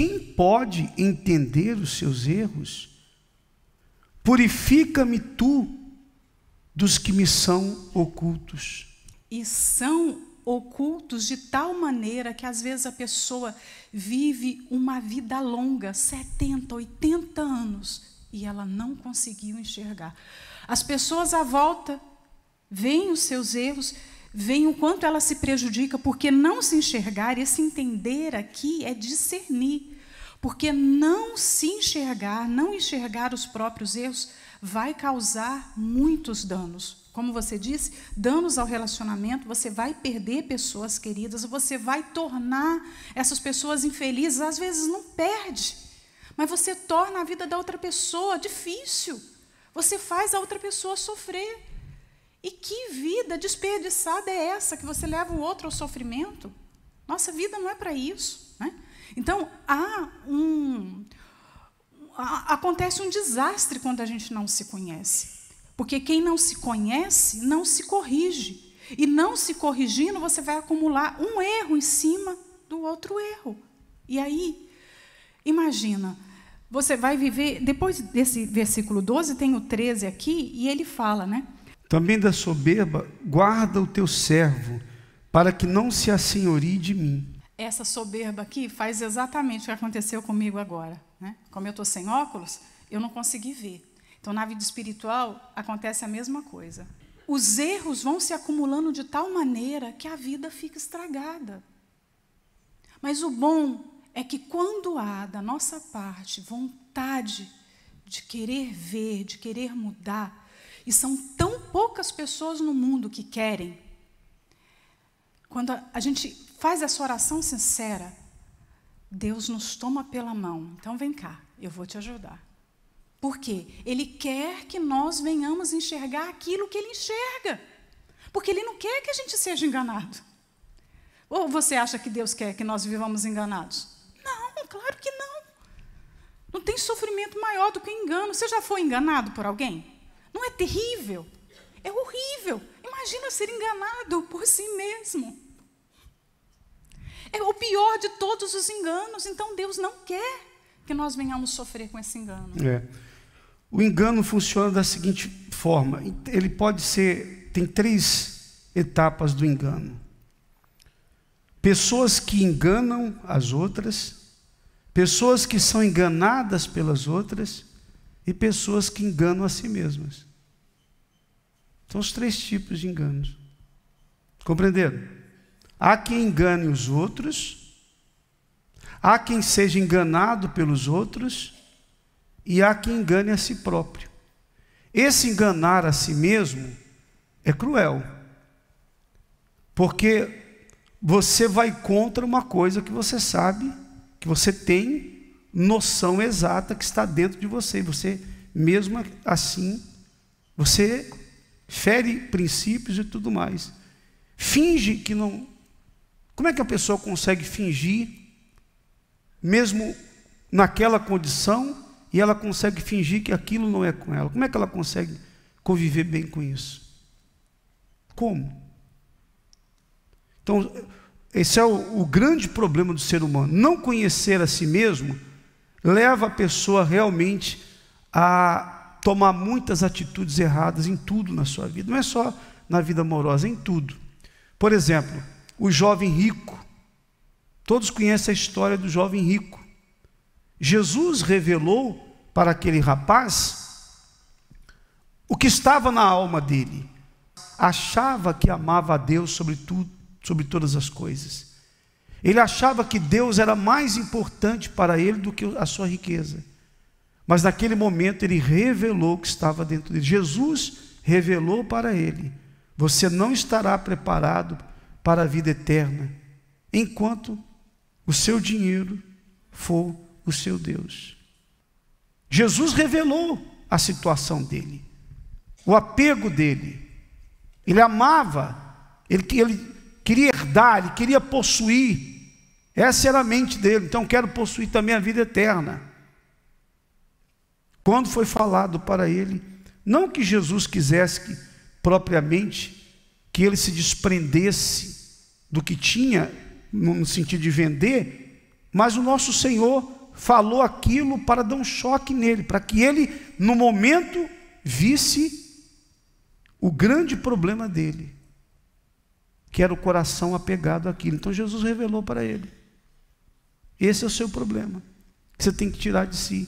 quem pode entender os seus erros? Purifica-me tu dos que me são ocultos. E são ocultos de tal maneira que às vezes a pessoa vive uma vida longa, 70, 80 anos, e ela não conseguiu enxergar. As pessoas à volta veem os seus erros, veem o quanto ela se prejudica, porque não se enxergar, esse entender aqui é discernir. Porque não se enxergar, não enxergar os próprios erros, vai causar muitos danos. Como você disse, danos ao relacionamento, você vai perder pessoas queridas, você vai tornar essas pessoas infelizes, às vezes não perde, mas você torna a vida da outra pessoa difícil. Você faz a outra pessoa sofrer. E que vida desperdiçada é essa que você leva o outro ao sofrimento? Nossa vida não é para isso. Né? Então, há um, acontece um desastre quando a gente não se conhece. Porque quem não se conhece não se corrige. E não se corrigindo, você vai acumular um erro em cima do outro erro. E aí, imagina, você vai viver, depois desse versículo 12, tem o 13 aqui, e ele fala, né? Também da soberba, guarda o teu servo, para que não se assenhorie de mim. Essa soberba aqui faz exatamente o que aconteceu comigo agora. Né? Como eu estou sem óculos, eu não consegui ver. Então, na vida espiritual, acontece a mesma coisa. Os erros vão se acumulando de tal maneira que a vida fica estragada. Mas o bom é que quando há da nossa parte vontade de querer ver, de querer mudar, e são tão poucas pessoas no mundo que querem. Quando a gente faz essa oração sincera, Deus nos toma pela mão. Então vem cá, eu vou te ajudar. Por quê? Ele quer que nós venhamos enxergar aquilo que ele enxerga. Porque ele não quer que a gente seja enganado. Ou você acha que Deus quer que nós vivamos enganados? Não, claro que não. Não tem sofrimento maior do que engano. Você já foi enganado por alguém? Não é terrível? É horrível. Imagina ser enganado por si mesmo. É o pior de todos os enganos. Então Deus não quer que nós venhamos sofrer com esse engano. É. O engano funciona da seguinte forma: ele pode ser, tem três etapas do engano. Pessoas que enganam as outras, pessoas que são enganadas pelas outras e pessoas que enganam a si mesmas. São os três tipos de enganos. Compreenderam? Há quem engane os outros, há quem seja enganado pelos outros e há quem engane a si próprio. Esse enganar a si mesmo é cruel, porque você vai contra uma coisa que você sabe, que você tem noção exata que está dentro de você. E você, mesmo assim, você fere princípios e tudo mais. Finge que não. Como é que a pessoa consegue fingir, mesmo naquela condição, e ela consegue fingir que aquilo não é com ela? Como é que ela consegue conviver bem com isso? Como? Então, esse é o, o grande problema do ser humano. Não conhecer a si mesmo leva a pessoa realmente a tomar muitas atitudes erradas em tudo na sua vida, não é só na vida amorosa, é em tudo. Por exemplo, o jovem rico. Todos conhecem a história do jovem rico. Jesus revelou para aquele rapaz o que estava na alma dele. Achava que amava a Deus sobre tudo, sobre todas as coisas. Ele achava que Deus era mais importante para ele do que a sua riqueza. Mas naquele momento ele revelou o que estava dentro dele. Jesus revelou para ele: você não estará preparado para a vida eterna enquanto o seu dinheiro for o seu Deus. Jesus revelou a situação dele, o apego dele. Ele amava, ele, ele queria herdar, ele queria possuir. Essa era a mente dele. Então quero possuir também a vida eterna. Quando foi falado para ele, não que Jesus quisesse que, propriamente que ele se desprendesse do que tinha, no sentido de vender, mas o nosso Senhor falou aquilo para dar um choque nele, para que ele, no momento, visse o grande problema dele, que era o coração apegado àquilo. Então Jesus revelou para ele: esse é o seu problema, que você tem que tirar de si.